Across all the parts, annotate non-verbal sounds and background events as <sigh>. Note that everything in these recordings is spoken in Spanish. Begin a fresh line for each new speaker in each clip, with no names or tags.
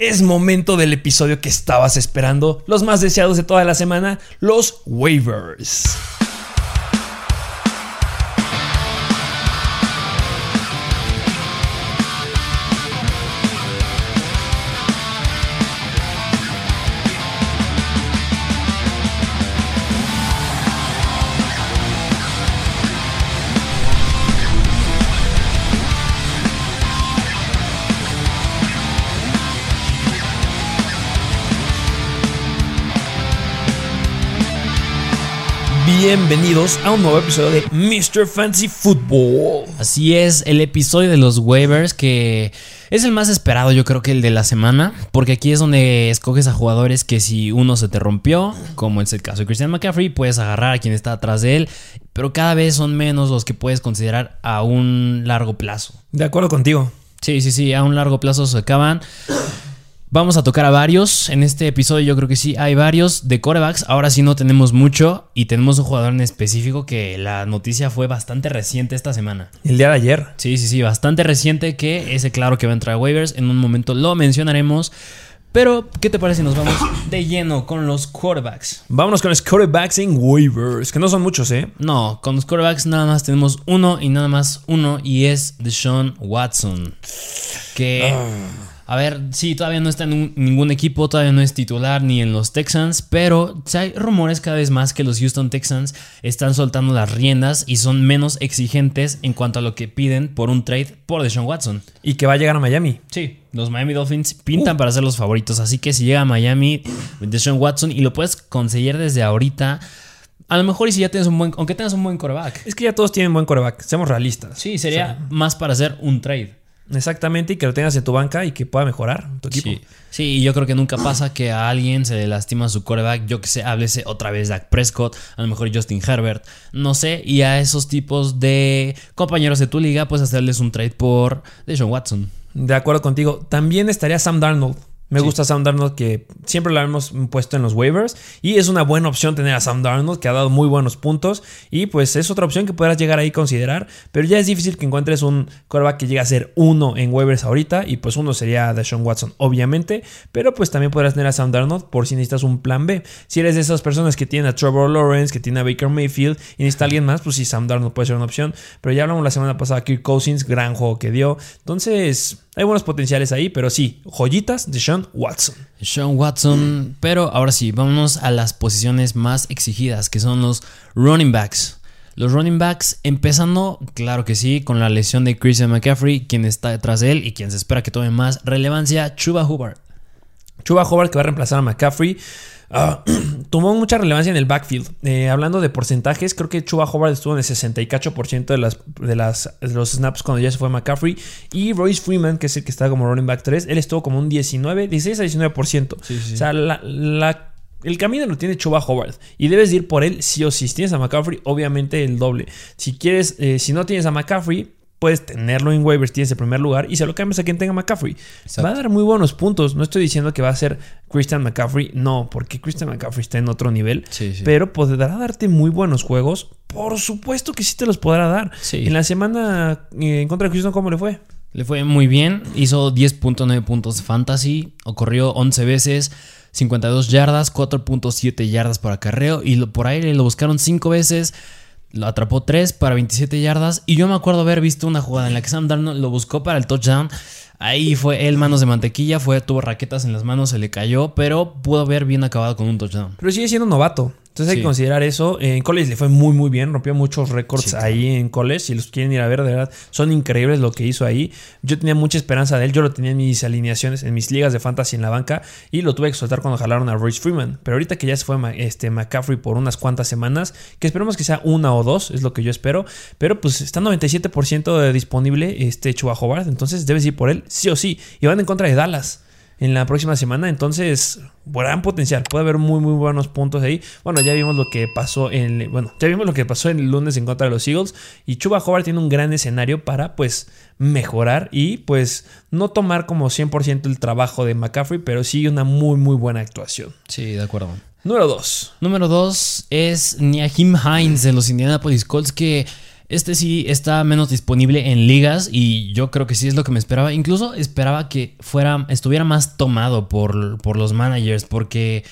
Es momento del episodio que estabas esperando, los más deseados de toda la semana, los waivers. Bienvenidos a un nuevo episodio de Mr. Fancy Football.
Así es, el episodio de los waivers que es el más esperado, yo creo que el de la semana, porque aquí es donde escoges a jugadores que si uno se te rompió, como es el caso de Christian McCaffrey, puedes agarrar a quien está atrás de él, pero cada vez son menos los que puedes considerar a un largo plazo.
De acuerdo contigo.
Sí, sí, sí, a un largo plazo se acaban. Vamos a tocar a varios. En este episodio yo creo que sí hay varios de corebacks. Ahora sí no tenemos mucho y tenemos un jugador en específico que la noticia fue bastante reciente esta semana.
El día de ayer.
Sí, sí, sí, bastante reciente que ese claro que va a entrar a waivers. En un momento lo mencionaremos. Pero, ¿qué te parece si nos vamos de lleno con los quarterbacks?
Vámonos con los quarterbacks en waivers, que no son muchos, ¿eh?
No, con los quarterbacks nada más tenemos uno y nada más uno y es Deshaun Watson. Que... Ah. A ver, sí, todavía no está en ningún equipo, todavía no es titular ni en los Texans, pero hay rumores cada vez más que los Houston Texans están soltando las riendas y son menos exigentes en cuanto a lo que piden por un trade por Deshaun Watson.
Y que va a llegar a Miami.
Sí, los Miami Dolphins pintan uh. para ser los favoritos, así que si llega a Miami, Deshaun Watson y lo puedes conseguir desde ahorita. A lo mejor y si ya tienes un buen, aunque tengas un buen coreback.
Es que ya todos tienen buen coreback, seamos realistas.
Sí, sería más para hacer un trade.
Exactamente, y que lo tengas en tu banca y que pueda mejorar tu equipo.
Sí, sí y yo creo que nunca pasa que a alguien se le lastima su coreback. Yo que sé, háblese otra vez Dak Prescott, a lo mejor Justin Herbert, no sé. Y a esos tipos de compañeros de tu liga, pues hacerles un trade por Deshaun Watson.
De acuerdo contigo. También estaría Sam Darnold. Me gusta Sam Darnold que siempre lo hemos puesto en los waivers y es una buena opción tener a Sam Darnold que ha dado muy buenos puntos y pues es otra opción que podrás llegar ahí a considerar, pero ya es difícil que encuentres un quarterback que llegue a ser uno en waivers ahorita y pues uno sería Deshaun Watson obviamente, pero pues también podrás tener a Sam Darnold por si necesitas un plan B. Si eres de esas personas que tienen a Trevor Lawrence, que tiene a Baker Mayfield y necesita alguien más, pues sí, Sam Darnold puede ser una opción, pero ya hablamos la semana pasada Kirk Cousins, gran juego que dio, entonces hay buenos potenciales ahí, pero sí, joyitas de Sean Watson.
Sean Watson, pero ahora sí, vámonos a las posiciones más exigidas, que son los running backs. Los running backs, empezando, claro que sí, con la lesión de Christian McCaffrey, quien está detrás de él y quien se espera que tome más relevancia, Chuba Hubbard.
Chuba Hubbard que va a reemplazar a McCaffrey. Ah, <clears throat> tomó mucha relevancia en el backfield. Eh, hablando de porcentajes, creo que Chuba Howard estuvo en el 68% de, las, de, las, los snaps cuando ya se fue McCaffrey. Y Royce Freeman, que es el que está como running back 3, él estuvo como un 19, 16 a 19%. O sea, el camino lo tiene Chuba Howard y debes ir por él sí o sí. Si tienes a McCaffrey, obviamente el doble. Si quieres, eh, si no tienes a McCaffrey, puedes tenerlo en waivers, tienes el primer lugar y se lo cambias a quien tenga McCaffrey. Va a dar muy buenos puntos. No estoy diciendo que va a ser Christian McCaffrey, no, porque Christian McCaffrey está en otro nivel, pero podrá darte muy buenos juegos. Por supuesto que sí te los podrá dar. En la semana eh, en contra de Houston, ¿cómo le fue?
Le fue muy bien, hizo 10.9 puntos de fantasy, ocurrió 11 veces. 52 yardas, 4.7 yardas por acarreo y por aire lo buscaron 5 veces, lo atrapó 3 para 27 yardas. Y yo me acuerdo haber visto una jugada en la que Sam Darnold lo buscó para el touchdown. Ahí fue él, manos de mantequilla, fue, tuvo raquetas en las manos, se le cayó, pero pudo haber bien acabado con un touchdown.
Pero sigue siendo novato. Entonces hay que considerar eso. En college le fue muy, muy bien. Rompió muchos récords ahí en college. Si los quieren ir a ver, de verdad, son increíbles lo que hizo ahí. Yo tenía mucha esperanza de él. Yo lo tenía en mis alineaciones, en mis ligas de fantasy en la banca. Y lo tuve que soltar cuando jalaron a Royce Freeman. Pero ahorita que ya se fue este, McCaffrey por unas cuantas semanas, que esperemos que sea una o dos, es lo que yo espero. Pero pues está 97% disponible este Chuba Hobart. Entonces debes ir por él, sí o sí. Y van en contra de Dallas en la próxima semana. Entonces, gran potencial. Puede haber muy, muy buenos puntos ahí. Bueno, ya vimos lo que pasó en. Bueno, ya vimos lo que pasó el lunes en contra de los Eagles. Y Chuba Hobart tiene un gran escenario para, pues, mejorar y, pues, no tomar como 100% el trabajo de McCaffrey, pero sí una muy, muy buena actuación.
Sí, de acuerdo.
Número 2.
Número 2 es Niahim Hines de los Indianapolis Colts que Este sí está menos disponible en ligas y yo creo que sí es lo que me esperaba. Incluso esperaba que fuera, estuviera más tomado por, por los managers porque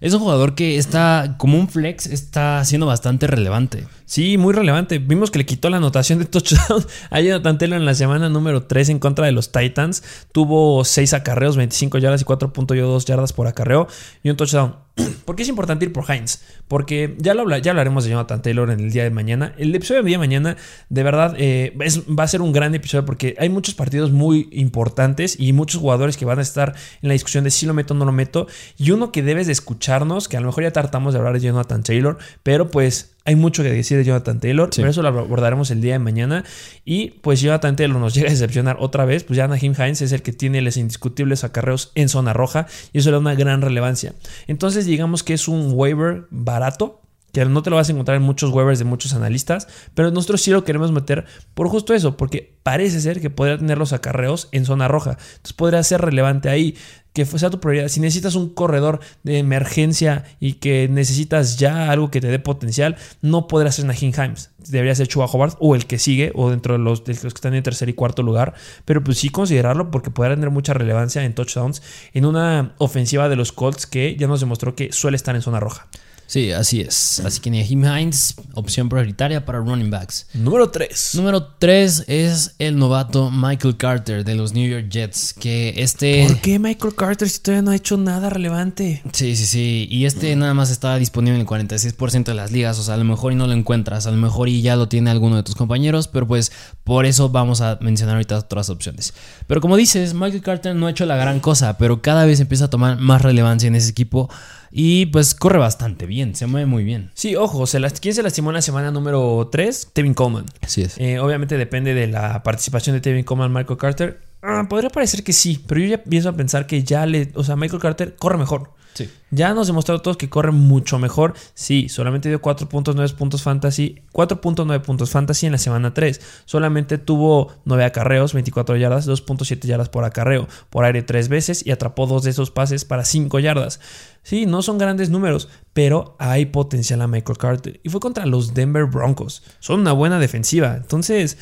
es un jugador que está como un flex, está siendo bastante relevante.
Sí, muy relevante. Vimos que le quitó la anotación de touchdown a Jonathan Taylor en la semana número 3 en contra de los Titans. Tuvo 6 acarreos, 25 yardas y 4.2 yardas por acarreo y un touchdown. <clears throat> ¿Por qué es importante ir por Heinz? Porque ya, lo ya hablaremos de Jonathan Taylor en el día de mañana. El episodio de mañana, de verdad, eh, va a ser un gran episodio porque hay muchos partidos muy importantes y muchos jugadores que van a estar en la discusión de si lo meto o no lo meto. Y uno que debes de escucharnos, que a lo mejor ya tratamos de hablar de Jonathan Taylor, pero pues hay mucho que decir de Jonathan Taylor, pero eso lo abordaremos el día de mañana. Y pues Jonathan Taylor nos <laughs> llega a decepcionar otra vez. Pues ya Nahim Hines es el que tiene los indiscutibles acarreos en zona roja y eso le da una gran relevancia. Entonces, digamos que es un waiver barato, que no te lo vas a encontrar en muchos waivers de muchos analistas, pero nosotros sí lo queremos meter por justo eso, porque parece ser que podría tener los acarreos en zona roja. Entonces podría ser relevante ahí que sea tu prioridad. Si necesitas un corredor de emergencia y que necesitas ya algo que te dé potencial, no podrás ser Nahim Himes. Debería ser Chuba Hobart o el que sigue o dentro de los, de los, que están en tercer y cuarto lugar. Pero pues sí considerarlo porque podrá tener mucha relevancia en touchdowns en una ofensiva de los Colts que ya nos demostró que suele estar en zona roja.
Sí, así es. Así que Nahim Hines, opción prioritaria para running backs.
Número 3.
Número 3 es el novato Michael Carter de los New York Jets. Que este.
¿Por qué Michael Carter si todavía no ha hecho nada relevante?
Sí, sí, sí. Y este nada más está disponible en el 46% de las ligas. O sea, a lo mejor y no lo encuentras. A lo mejor y ya lo tiene alguno de tus compañeros. Pero pues por eso vamos a mencionar ahorita otras opciones. Pero como dices, Michael Carter no ha hecho la gran cosa. Pero cada vez empieza a tomar más relevancia en ese equipo. Y pues corre bastante bien, se mueve muy bien.
Sí, ojo, se ¿quién se lastimó en la semana número 3? Tevin Coleman.
Así es.
Eh, obviamente depende de la participación de Tevin Coleman, Michael Carter. Ah, podría parecer que sí, pero yo ya pienso a pensar que ya le. O sea, Michael Carter corre mejor.
Sí.
Ya nos demostrado todos que corre mucho mejor. Sí, solamente dio 4.9 puntos fantasy. 4.9 puntos fantasy en la semana 3. Solamente tuvo 9 acarreos, 24 yardas, 2.7 yardas por acarreo. Por aire 3 veces y atrapó dos de esos pases para 5 yardas. Sí, no son grandes números, pero hay potencial a Michael Carter. Y fue contra los Denver Broncos. Son una buena defensiva. Entonces,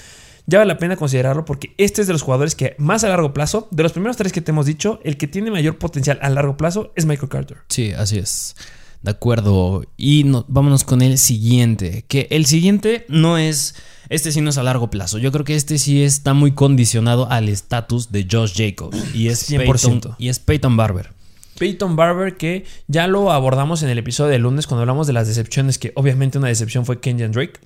ya vale la pena considerarlo porque este es de los jugadores que más a largo plazo, de los primeros tres que te hemos dicho, el que tiene mayor potencial a largo plazo es Michael Carter.
Sí, así es. De acuerdo. Y vámonos con el siguiente. Que el siguiente no es. Este sí no es a largo plazo. Yo creo que este sí está muy condicionado al estatus de Josh Jacobs. Y es <clears throat> 100%. y es Peyton Barber.
Peyton Barber, que ya lo abordamos en el episodio de lunes cuando hablamos de las decepciones, que obviamente una decepción fue Kenyan Drake.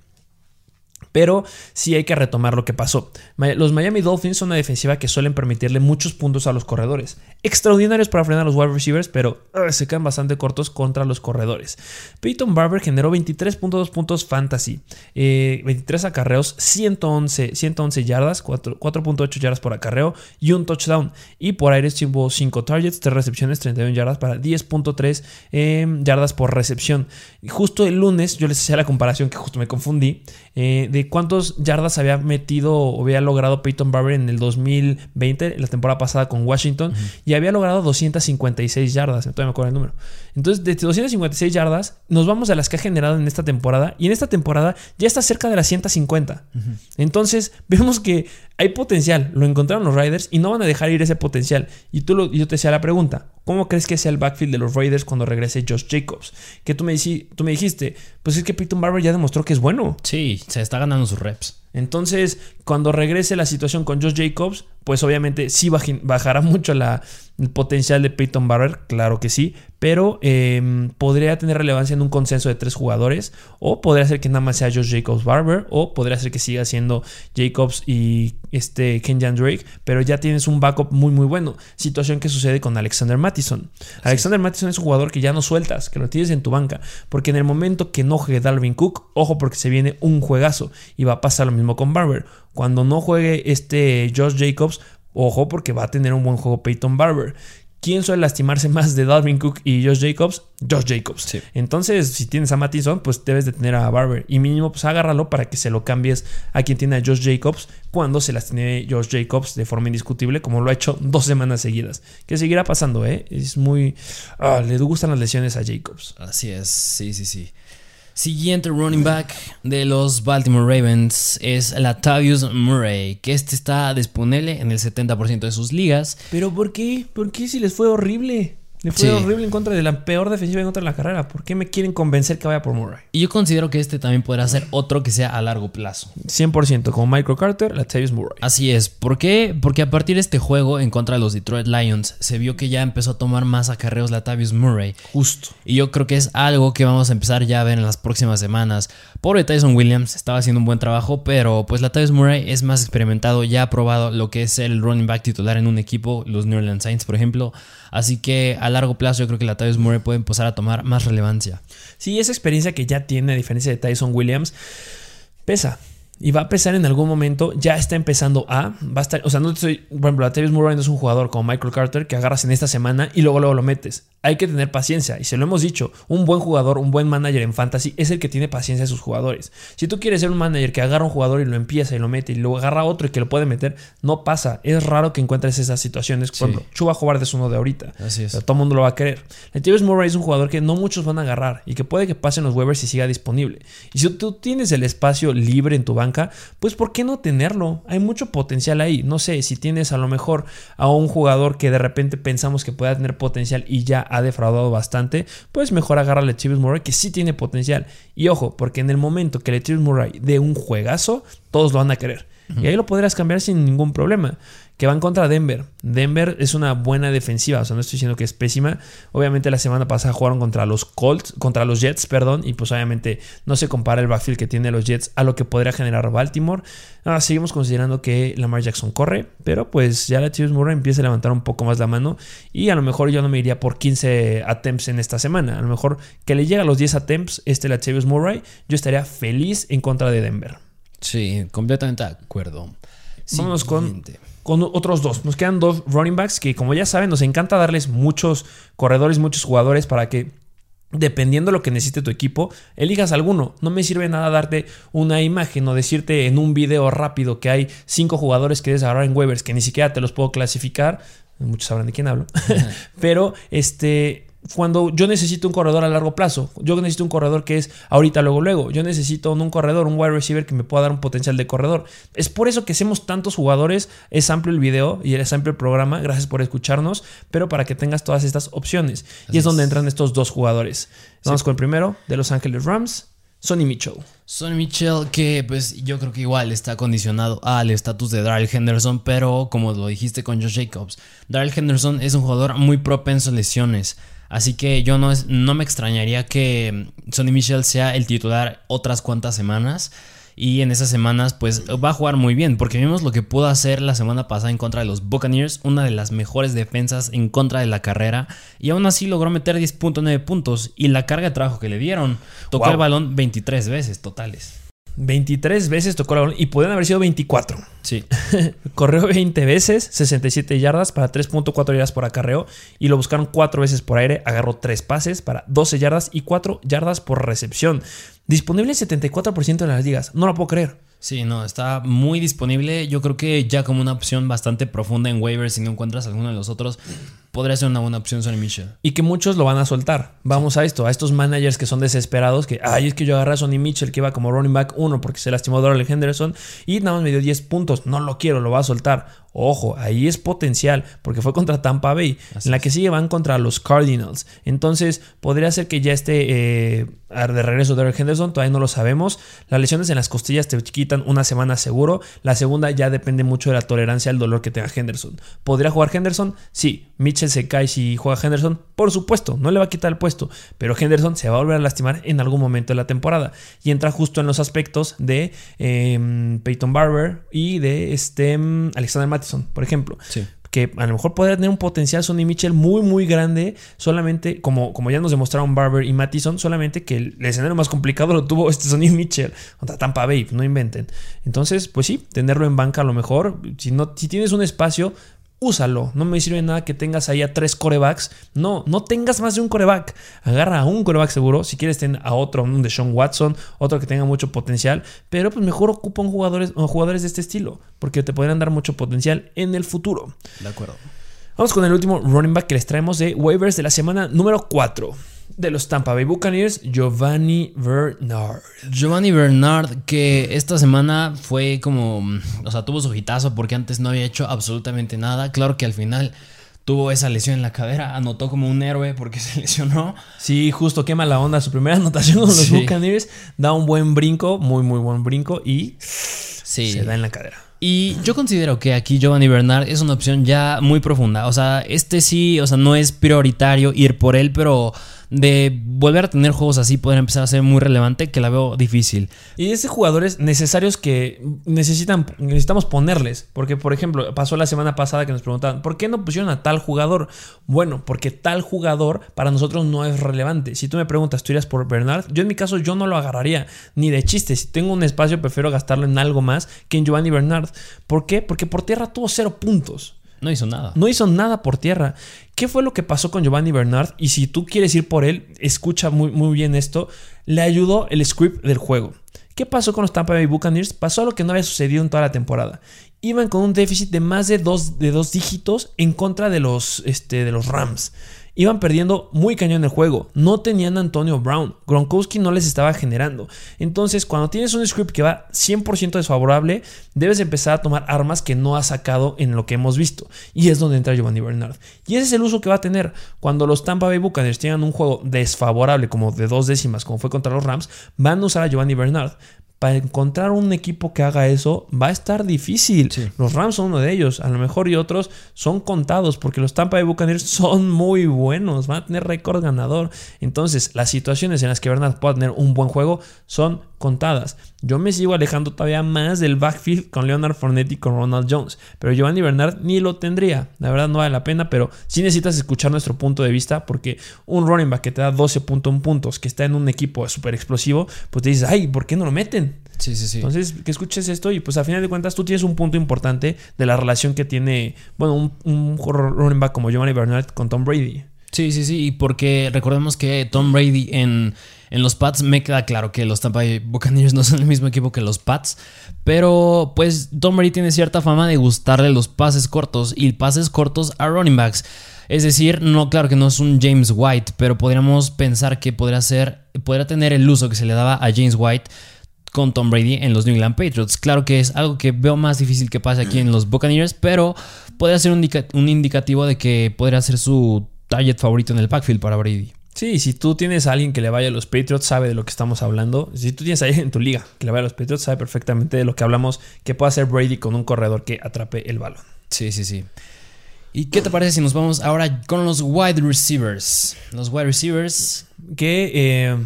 Pero sí hay que retomar lo que pasó. Los Miami Dolphins son una defensiva que suelen permitirle muchos puntos a los corredores. Extraordinarios para frenar a los wide receivers, pero uh, se quedan bastante cortos contra los corredores. Peyton Barber generó 23.2 puntos fantasy, 23 eh, acarreos, 111, 111 yardas, 4.8 yardas por acarreo y un touchdown. Y por aire tuvo 5 targets, 3 recepciones, 31 yardas para 10.3 em, yardas por recepción. Y justo el lunes yo les hacía la comparación que justo me confundí eh, de cuántos yardas había metido o había logrado Peyton Barber en el 2020, la temporada pasada con Washington, y había logrado 256 yardas, todavía me acuerdo el número. Entonces, de 256 yardas, nos vamos a las que ha generado en esta temporada, y en esta temporada ya está cerca de las 150. Entonces, vemos que hay potencial, lo encontraron los Raiders y no van a dejar ir ese potencial. Y tú lo, yo te hacía la pregunta, ¿cómo crees que sea el backfield de los Raiders cuando regrese Josh Jacobs? Que tú me, tú me dijiste, pues es que Peyton Barber ya demostró que es bueno.
Sí, se está ganando sus reps.
Entonces, cuando regrese la situación con Josh Jacobs, pues obviamente sí bajará <laughs> mucho la, el potencial de Peyton Barber, claro que sí, pero em, podría tener relevancia en un consenso de tres jugadores, o podría ser que nada más sea Josh Jacobs Barber, o podría ser que siga siendo Jacobs y este Kenyan Drake, pero ya tienes un backup muy muy bueno. Situación que sucede con Alexander Mattison. Alexander Mattison es un jugador que ya no sueltas, que lo tienes en tu banca, porque en el momento que no juegue Dalvin Cook, ojo porque se viene un juegazo y va a pasar lo mismo con Barber. Cuando no juegue este Josh Jacobs, ojo porque va a tener un buen juego Peyton Barber. ¿Quién suele lastimarse más de Dalvin Cook y Josh Jacobs? Josh Jacobs. Entonces, si tienes a Mattison, pues debes de tener a Barber. Y mínimo, pues agárralo para que se lo cambies a quien tiene a Josh Jacobs cuando se las tiene Josh Jacobs de forma indiscutible, como lo ha hecho dos semanas seguidas. Que seguirá pasando, ¿eh? Es muy... Ah, le gustan las lesiones a Jacobs.
Así es, sí, sí, sí. Siguiente running back de los Baltimore Ravens es Latavius Murray, que este está disponible en el 70% de sus ligas.
¿Pero por qué? ¿Por qué si les fue horrible? Le fue horrible en contra de la peor defensiva en contra de la carrera. ¿Por qué me quieren convencer que vaya por Murray?
Y yo considero que este también podrá ser otro que sea a largo plazo.
100%, como Michael Carter, Latavius Murray.
Así es. ¿Por qué? Porque a partir de este juego en contra de los Detroit Lions se vio que ya empezó a tomar más acarreos Latavius Murray.
Justo.
Y yo creo que es algo que vamos a empezar ya a ver en las próximas semanas. Pobre Tyson Williams, estaba haciendo un buen trabajo, pero pues Latavius Murray es más experimentado, ya ha probado lo que es el running back titular en un equipo, los New Orleans Saints, por ejemplo. Así que a largo plazo yo creo que la Tyson Murray puede empezar a tomar más relevancia.
Sí, esa experiencia que ya tiene, a diferencia de Tyson Williams, pesa. Y va a pesar en algún momento, ya está empezando a, va a estar, o sea, no estoy, por ejemplo, Latavius Murray no es un jugador como Michael Carter que agarras en esta semana y luego luego lo metes hay que tener paciencia. Y se lo hemos dicho, un buen jugador, un buen manager en fantasy es el que tiene paciencia de sus jugadores. Si tú quieres ser un manager que agarra un jugador y lo empieza y lo mete y luego agarra otro y que lo puede meter, no pasa. Es raro que encuentres esas situaciones. Cuando Chuba Howard es uno de ahorita.
Así es.
todo el mundo lo va a querer. Latavius Murray es un jugador que no muchos van a agarrar y que puede que pasen los waivers y siga disponible. Y si tú tienes el espacio libre en tu banca, pues ¿por qué no tenerlo? Hay mucho potencial ahí. No sé, si tienes a lo mejor a un jugador que de repente pensamos que pueda tener potencial y ya ha defraudado bastante, pues mejor agarra a Letavius Murray que sí tiene potencial. Y ojo, porque en el momento que Letavius Murray dé un juegazo, todos lo van a querer. Y ahí lo podrás cambiar sin ningún problema que van contra Denver. Denver es una buena defensiva, o sea, no estoy diciendo que es pésima. Obviamente la semana pasada jugaron contra los Colts, contra los Jets, perdón, y pues obviamente no se compara el backfield que tiene los Jets a lo que podría generar Baltimore. Ahora seguimos considerando que Lamar Jackson corre, pero pues ya la Chiefs Murray empieza a levantar un poco más la mano y a lo mejor yo no me iría por 15 attempts en esta semana. A lo mejor que le llegue a los 10 attempts este la Chiefs Murray, yo estaría feliz en contra de Denver.
Sí, completamente de acuerdo.
Vamos con con otros dos. Nos quedan dos running backs que, como ya saben, nos encanta darles muchos corredores, muchos jugadores para que dependiendo de lo que necesite tu equipo, elijas alguno. No me sirve nada darte una imagen o decirte en un video rápido que hay cinco jugadores que debes en waivers que ni siquiera te los puedo clasificar. Muchos sabrán de quién hablo. <laughs> Pero este cuando yo necesito un corredor a largo plazo. Yo necesito un corredor que es ahorita, luego, luego. Yo necesito un corredor, un wide receiver que me pueda dar un potencial de corredor. Es por eso que hacemos tantos jugadores. Es amplio el video y es amplio el programa. Gracias por escucharnos. Pero para que tengas todas estas opciones. y es, donde entran estos dos jugadores. Vamos con el primero de Los Ángeles Rams. Sonny Mitchell.
Sonny Mitchell, que pues yo creo que igual está condicionado al estatus de Darrell Henderson, pero como lo dijiste con Josh Jacobs, Darrell Henderson es un jugador muy propenso a lesiones. Así que yo no, no me extrañaría que Sonny Michel sea el titular otras cuantas semanas. Y en esas semanas, pues va a jugar muy bien, porque vimos lo que pudo hacer la semana pasada en contra de los Buccaneers, una de las mejores defensas en contra de la carrera, y aún así logró meter 10.9 puntos. Y la carga de trabajo que le dieron, tocó el balón 23 veces totales.
23 veces tocó balón y pueden haber sido 24.
Sí. <laughs>
Corrió 20 veces, 67 yardas para 3.4 yardas por acarreo y lo buscaron 4 veces por aire. Agarró 3 pases para 12 yardas y 4 yardas por recepción. Disponible en 74% de las ligas. No lo puedo creer.
Sí, no, está muy disponible. Yo creo que ya como una opción bastante profunda en waivers, si no encuentras alguno de los otros, podría ser una buena opción Sonny Mitchell.
Y que muchos lo van a soltar. Vamos a esto, a estos managers que son desesperados, que, ay, es que yo agarré a Sonny Mitchell que iba como running back 1 porque se lastimó Darrell Henderson y nada más me dio 10 puntos. No lo quiero, lo va a soltar. Ojo, ahí es potencial, porque fue contra Tampa Bay. en la que sigue van contra los Cardinals. Entonces, podría ser que ya esté eh, de regreso Derek Henderson, todavía no lo sabemos. Las lesiones en las costillas te quitan una semana seguro. La segunda ya depende mucho de la tolerancia al dolor que tenga Henderson. ¿Podría jugar Henderson? Sí. Mitchell se cae si juega Henderson. Por supuesto, no le va a quitar el puesto. Pero Henderson se va a volver a lastimar en algún momento de la temporada. Y entra justo en los aspectos de em, Peyton Barber y de este, em, Alexander Matt por ejemplo. Que a lo mejor podría tener un potencial Sonny Mitchell muy, muy grande, solamente como, como ya nos demostraron Barber y Mattison, solamente que el escenario más complicado lo tuvo este Sonny Mitchell contra Tampa Bay, no inventen. Entonces, pues sí, tenerlo en banca a lo mejor. Si, no, si tienes un espacio, úsalo. No me sirve nada que tengas ahí a tres corebacks. No, no tengas más de un coreback. Agarra a un coreback seguro. Si quieres, ten a otro, un de Sean Watson, otro que tenga mucho potencial. Pero pues mejor ocupa un jugadores, jugadores de este estilo, porque te podrían dar mucho potencial en el futuro.
De acuerdo.
Vamos con el último running back que les traemos de waivers de la semana número 4. De los Tampa Bay Buccaneers, Giovanni Bernard.
Giovanni Bernard, que esta semana fue como, o sea, tuvo su hitazo porque antes no había hecho absolutamente nada. Claro que al final tuvo esa lesión en la cadera, anotó como un héroe porque <laughs> se lesionó.
Sí, justo quema la onda. Su primera anotación con los Buccaneers da un buen brinco, muy, muy buen brinco y se da en la cadera.
Y yo considero que aquí Giovanni Bernard es una opción ya muy profunda. O sea, este sí, o sea, no es prioritario ir por él, pero de volver a tener juegos así, poder empezar a ser muy relevante, que la veo difícil.
Y ese jugadores necesarios que necesitan, necesitamos ponerles. Porque, por ejemplo, pasó la semana pasada que nos preguntaban, ¿por qué no pusieron a tal jugador? Bueno, porque tal jugador para nosotros no es relevante. Si tú me preguntas, ¿tú irías por Bernard? Yo en mi caso, yo no lo agarraría ni de chiste. Si tengo un espacio, prefiero gastarlo en algo más que en Giovanni Bernard. ¿Por qué? Porque por tierra tuvo cero puntos.
No hizo nada.
No hizo nada por tierra. ¿Qué fue lo que pasó con Giovanni Bernard? Y si tú quieres ir por él, escucha muy, muy bien esto. Le ayudó el script del juego. ¿Qué pasó con los Tampa Bay Buccaneers? Pasó lo que no había sucedido en toda la temporada. Iban con un déficit de más de dos, de dos dígitos en contra de los, este, de los Rams. Iban perdiendo muy cañón el juego. No tenían a Antonio Brown. Gronkowski no les estaba generando. Entonces, cuando tienes un script que va 100% desfavorable, debes empezar a tomar armas que no has sacado en lo que hemos visto. Y es donde entra Giovanni Bernard. Y ese es el uso que va a tener. Cuando los Tampa Bay Buccaneers tengan un juego desfavorable, como de dos décimas, como fue contra los Rams, van a usar a Giovanni Bernard para encontrar un equipo que haga eso va a estar difícil. Los Rams son uno de ellos, a lo mejor y otros son contados porque los Tampa Bay Buccaneers <laughs> son muy buenos, van a tener récord ganador. Entonces, las situaciones en las que Bernard pueda tener un buen juego son contadas. Yo me sigo alejando todavía más del backfield con Leonard Fournette y con Ronald Jones, pero Giovanni Bernard ni lo tendría. La verdad no vale la pena, pero sí necesitas escuchar nuestro punto de vista porque un running back que te da 12.1 puntos, que está en un equipo súper explosivo, pues te dices, ay, ¿por qué no lo meten?
Sí, sí, sí.
Entonces, que escuches esto y pues a final de cuentas tú tienes un punto importante de la relación que tiene, bueno, un, un running back como Giovanni Bernard con Tom Brady.
Sí, sí, sí, porque recordemos que Tom Brady en, en, los Pats me queda claro que los Tampa Bay Buccaneers no son el mismo equipo que los Pats, pero pues Tom Brady tiene cierta fama de gustarle los pases cortos y pases cortos a running backs. Es decir, no, claro que no es un James White, pero podríamos pensar que podría ser, podría tener el uso que se le daba a James White con Tom Brady en los New England Patriots. Claro que es algo que veo más difícil que pase aquí en los Buccaneers, pero podría ser un, un indicativo de que podría ser su target favorito en el backfield para Brady.
Sí, si tú tienes a alguien que le vaya a los Patriots, sabe de lo que estamos hablando. Si tú tienes a alguien en tu liga que le vaya a los Patriots, sabe perfectamente de lo que hablamos, que puede hacer Brady con un corredor que atrape el balón.
Sí, sí, sí. ¿Y qué te parece si nos vamos ahora con los wide receivers? Los wide receivers.
Que eh,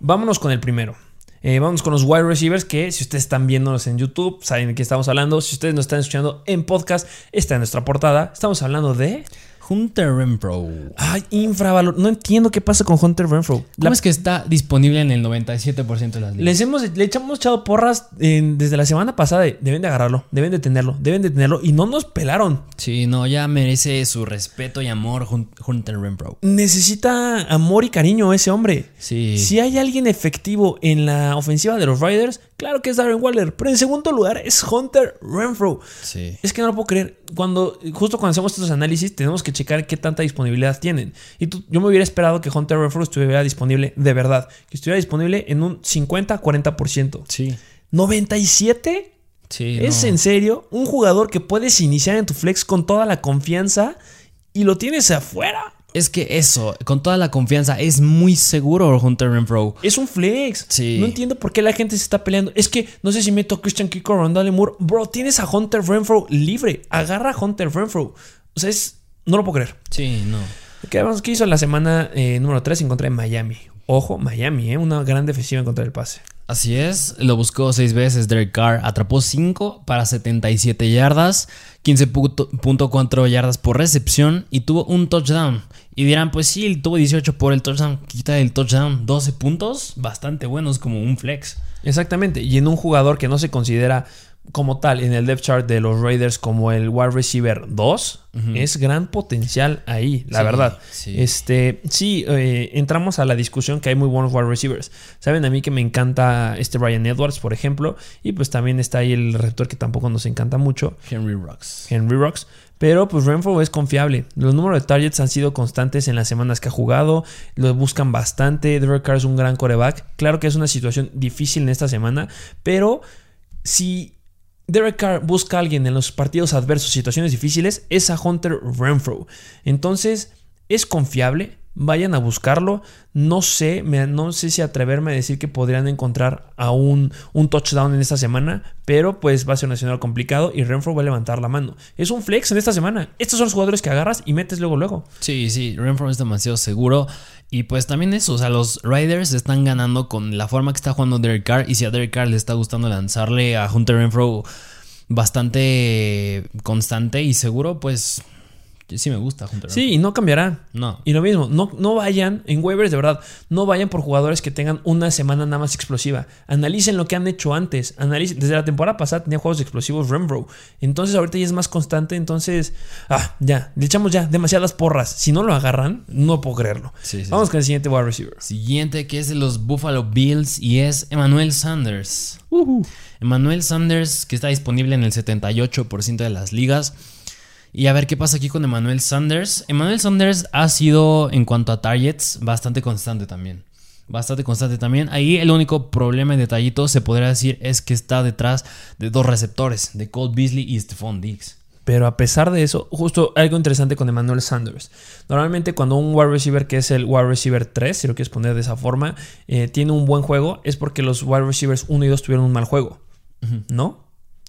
vámonos con el primero. Eh, vamos con los wide receivers que si ustedes están viéndonos en YouTube, saben de qué estamos hablando. Si ustedes nos están escuchando en podcast, está en nuestra portada. Estamos hablando de...
Hunter Renfro.
Ay, infravalor. No entiendo qué pasa con Hunter Renfro.
¿Cómo es que está disponible en el 97% de las ligas?
Les hemos, le echamos echado porras desde la semana pasada. deben de agarrarlo, deben de tenerlo, deben de tenerlo. Y no nos pelaron.
Sí, no, ya merece su respeto y amor Hunter Renfro.
Necesita amor y cariño ese hombre.
Sí.
Si hay alguien efectivo en la ofensiva de los Riders, claro que es Darren Waller. Pero en segundo lugar es Hunter Renfro.
Sí.
Es que no lo puedo creer. Cuando, justo cuando hacemos estos análisis, tenemos que checar qué tanta disponibilidad tienen. Y yo me hubiera esperado que Hunter Renfro estuviera disponible de verdad, que estuviera disponible en un 50-40%.
Sí.
¿97?
Sí.
¿Es en serio? Un jugador que puedes iniciar en tu flex con toda la confianza y lo tienes afuera.
Es que eso, con toda la confianza, es muy seguro Hunter Renfro.
Es un flex.
Sí.
No entiendo por qué la gente se está peleando. Es que no sé si meto a Christian Kirk o Rondale Moore. Bro, tienes a Hunter Renfro libre. Agarra a Hunter Renfro. O sea, es no lo puedo creer.
Sí, no.
¿Qué, ¿Qué hizo la semana eh, número 3 en contra de Miami? Ojo, Miami, ¿eh? una gran defensiva en contra del pase.
Así es, lo buscó seis veces Derek Carr, atrapó 5 para 77 yardas, 15.4 yardas por recepción y tuvo un touchdown. Y dirán, pues sí, tuvo 18 por el touchdown, quita el touchdown, 12 puntos, bastante buenos como un flex.
Exactamente, y en un jugador que no se considera como tal en el depth chart de los Raiders como el wide receiver 2, es gran potencial ahí, la verdad.
Sí.
Este, sí, eh, entramos a la discusión que hay muy buenos wide receivers. Saben a mí que me encanta este Ryan Edwards, por ejemplo, y pues también está ahí el receptor que tampoco nos encanta mucho,
Henry Rocks.
Henry Rocks. Pero pues Renfro es confiable. Los números de targets han sido constantes en las semanas que ha jugado. Lo buscan bastante. Derek Carr es un gran coreback. Claro que es una situación difícil en esta semana. Pero si Derek Carr busca a alguien en los partidos adversos, situaciones difíciles, es a Hunter Renfro. Entonces, es confiable vayan a buscarlo. No sé, no sé si atreverme a decir que podrían encontrar a un, touchdown en esta semana, pero pues va a ser un nacional complicado y Renfro va a levantar la mano. Es un flex en esta semana. Estos son los jugadores que agarras y metes luego, luego.
Sí, sí, Renfro es demasiado seguro. Y pues también eso, o sea, los Riders están ganando con la forma que está jugando Derek Carr. Y si a Derek Carr le está gustando lanzarle a Hunter Renfro bastante constante y seguro, pues sí me gusta Hunter
Sí, y no cambiará.
No.
Y lo mismo, no, no vayan en waivers, de verdad, no vayan por jugadores que tengan una semana nada más explosiva. Analicen lo que han hecho antes. Analicen, desde la temporada pasada tenía juegos explosivos Rembro. Entonces ahorita ya es más constante. Entonces, ah, ya, le echamos ya demasiadas porras. Si no lo agarran, no puedo creerlo. Vamos con el siguiente wide receiver.
Siguiente, que es de los Buffalo Bills y es Emmanuel Sanders. Emmanuel Sanders, que está disponible en el 78% de las ligas. Y a ver qué pasa aquí con Emmanuel Sanders. Emmanuel Sanders ha sido, en cuanto a targets, bastante constante también. Bastante constante también. Ahí el único problema y detallito se podría decir es que está detrás de dos receptores, de Colt Beasley y Stephon Diggs.
Pero a pesar de eso, justo algo interesante con Emmanuel Sanders. Normalmente cuando un wide receiver que es el wide receiver 3, si lo quieres poner de esa forma, eh, tiene un buen juego, es porque los wide receivers 1 y 2 tuvieron un mal juego. ¿No?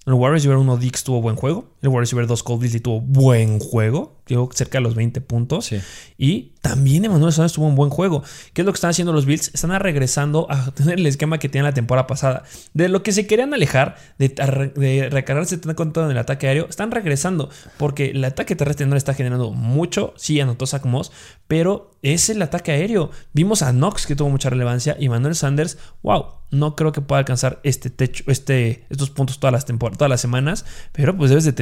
El wide receiver 1 Dix tuvo buen juego. El wide receiver 2 Cold Beasley tuvo buen juego. Llegó cerca de los 20 puntos. Y también Emmanuel Sanders tuvo un buen juego. ¿Qué es lo que están haciendo los Bills? Están regresando a <laughs> tener el esquema que tenían la temporada pasada. De lo que se querían alejar, de, de recargarse con todo en el ataque aéreo, están regresando. Porque el ataque terrestre no le está generando mucho. Sí, anotó Zach Moss. Pero es el ataque aéreo. Vimos a Knox que tuvo mucha relevancia. Y Manuel Sanders, wow no creo que pueda alcanzar este techo, este, estos puntos todas las todas las semanas, pero pues debes de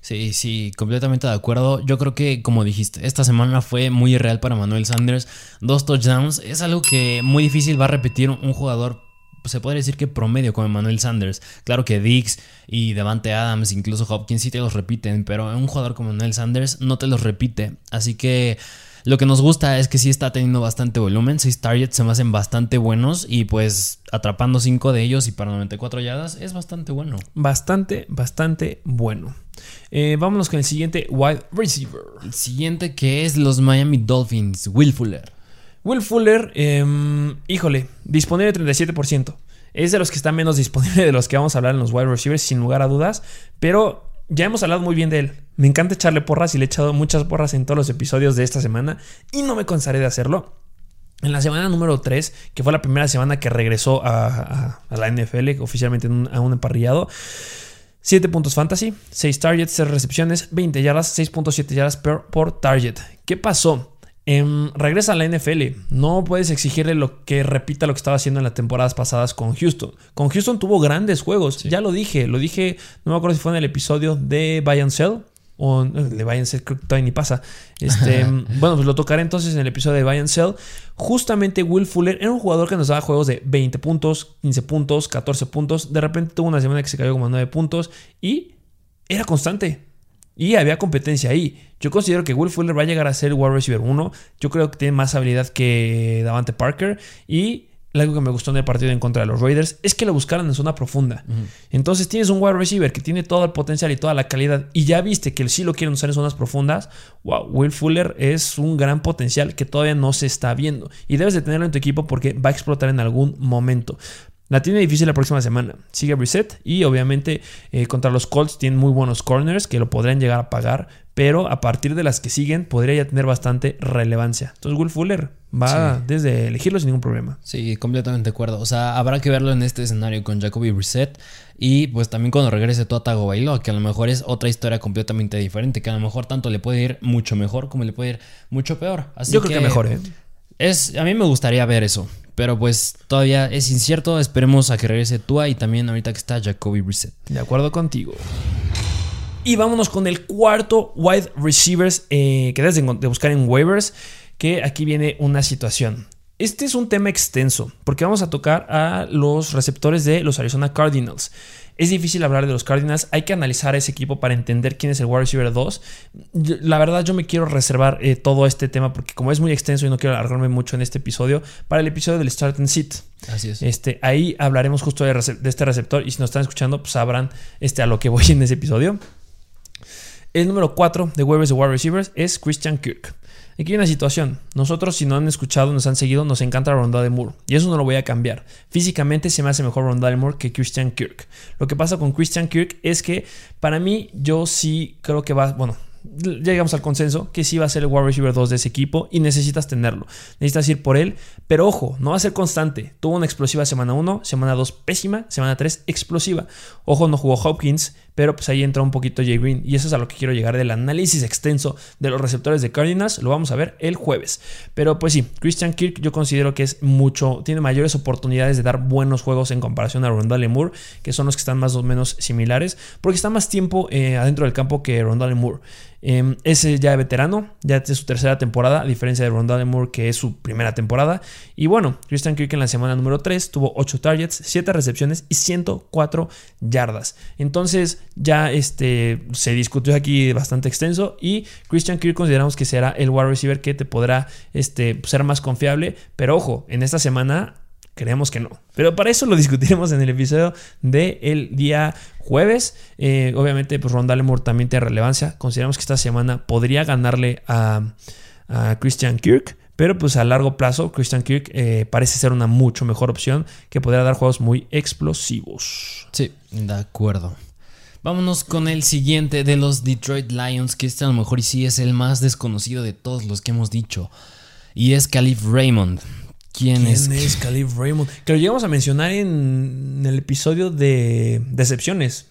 Sí, sí, completamente de acuerdo. Yo creo que, como dijiste, esta semana fue muy irreal para Manuel Sanders. Dos touchdowns es algo que muy difícil va a repetir un jugador se podría decir que promedio como Manuel Sanders. Claro que Dix y Devante Adams, incluso Hopkins sí te los repiten, pero un jugador como Manuel Sanders no te los repite. Así que lo que nos gusta es que sí está teniendo bastante volumen. 6 targets se me hacen bastante buenos y pues atrapando 5 de ellos y para 94 yardas es bastante bueno.
Bastante, bastante bueno. Eh, vámonos con el siguiente wide receiver.
El siguiente que es los Miami Dolphins, Will Fuller.
Will Fuller, em, híjole, disponible 37%. Es de los que está menos disponible de los que vamos a hablar en los wide receivers, sin lugar a dudas. Pero ya hemos hablado muy bien de él. Me encanta echarle porras y le he echado muchas porras en todos los episodios de esta semana y no me cansaré de hacerlo. En la semana número 3, que fue la primera semana que regresó a, la NFL oficialmente a un emparrillado, 7 puntos fantasy, 6 targets, 6 recepciones, 20 yardas, 6.7 yardas por, por target. ¿Qué pasó? Em, regresa a la NFL. No puedes exigirle lo que repita lo que estaba haciendo en las temporadas pasadas con Houston. Con Houston tuvo grandes juegos. Ya lo dije. Lo dije, no me acuerdo si fue en el episodio de Buy and Sell. O de Buy and Sell, creo que todavía ni pasa. Este, <laughs> bueno, pues lo tocaré entonces en el episodio de Buy and Sell. Justamente Will Fuller era un jugador que nos daba juegos de 20 puntos, 15 puntos, 14 puntos. De repente tuvo una semana que se cayó como 9 puntos. Y era constante. Y había competencia ahí. Yo considero que Will Fuller va a llegar a ser wide receiver 1. Yo creo que tiene más habilidad que Davante Parker. Y algo que me gustó en el partido en contra de los Raiders es que lo buscaran en zona profunda. Entonces tienes un wide receiver que tiene todo el potencial y toda la calidad. Y ya viste que sí lo quieren usar en zonas profundas. Wow, Will Fuller es un gran potencial que todavía no se está viendo. Y debes de tenerlo en tu equipo porque va a explotar en algún momento. La tiene difícil la próxima semana. Sigue reset y obviamente eh, contra los Colts tienen muy buenos corners que lo podrían llegar a pagar, pero a partir de las que siguen podría ya tener bastante relevancia. Entonces Will Fuller va desde elegirlo sin ningún problema.
Sí, completamente de acuerdo. O sea, habrá que verlo en este escenario con Jacoby Reset y pues también cuando regrese Tua Tagovailoa, que a lo mejor es otra historia completamente diferente, que a lo mejor tanto le puede ir mucho mejor como le puede ir mucho peor. Así
Yo creo que mejor, ¿eh?
Es, a mí me gustaría ver eso. Pero pues todavía es incierto. Esperemos a que regrese Tua y también ahorita que está Jacoby Reset.
De acuerdo contigo. Y vámonos con el cuarto wide receivers eh, que debes de buscar en waivers. Que aquí viene una situación. Este es un tema extenso porque vamos a tocar a los receptores de los Arizona Cardinals. Es difícil hablar de los Cardinals. Hay que analizar ese equipo para entender quién es el wide receiver 2. La verdad, yo me quiero reservar eh, todo este tema porque, como es muy extenso y no quiero alargarme mucho en este episodio, para el episodio del Start and Sit.
Así es.
Este, ahí hablaremos justo de, de, este receptor y si nos están escuchando, pues sabrán este, a lo que voy en ese episodio. El número 4 de waivers de wide receivers es Christian Kirk. Aquí hay una situación. Nosotros, si no han escuchado, nos han seguido, nos encanta Ronda de Moore. Y eso no lo voy a cambiar. Físicamente se me hace mejor Ronda de Moore que Christian Kirk. Lo que pasa con Christian Kirk es que para mí, yo sí creo que va. Bueno, llegamos al consenso que sí va a ser el wide receiver 2 de ese equipo y necesitas tenerlo. Necesitas ir por él, pero ojo, no va a ser constante. Tuvo una explosiva semana 1, semana 2 pésima, semana 3 explosiva. Ojo, no jugó Hopkins, pero pues ahí entra un poquito Jay Green y eso es a lo que quiero llegar del análisis extenso de los receptores de Cardinals. Lo vamos a ver el jueves. Pero pues sí, Christian Kirk yo considero que es mucho, tiene mayores oportunidades de dar buenos juegos en comparación a Rondale Moore, que son los que están más o menos similares, porque está más tiempo eh, adentro del campo que Rondale Moore. Eh, ese ya veterano, ya es su tercera temporada, a diferencia de Rondale Moore, que es su primera temporada. Y bueno, Christian Kirk en la semana número 3 tuvo 8 targets, 7 recepciones y 104 yardas. Entonces, ya este, se discutió aquí bastante extenso y Christian Kirk consideramos que será el wide receiver que te podrá este, ser más confiable, pero ojo, en esta semana creemos que no. Pero para eso lo discutiremos en el episodio del día jueves. Eh, obviamente, pues Rondale Moore también tiene relevancia. Consideramos que esta semana podría ganarle a, Christian Kirk. Pero pues a largo plazo, Christian Kirk eh, parece ser una mucho mejor opción que podrá dar juegos muy explosivos.
Sí, de acuerdo. Vámonos con el siguiente de los Detroit Lions, que este a lo mejor sí es el más desconocido de todos los que hemos dicho. Y es Calif Raymond. ¿Quién, es?
Calif Raymond? Que lo llegamos a mencionar en el episodio de Decepciones.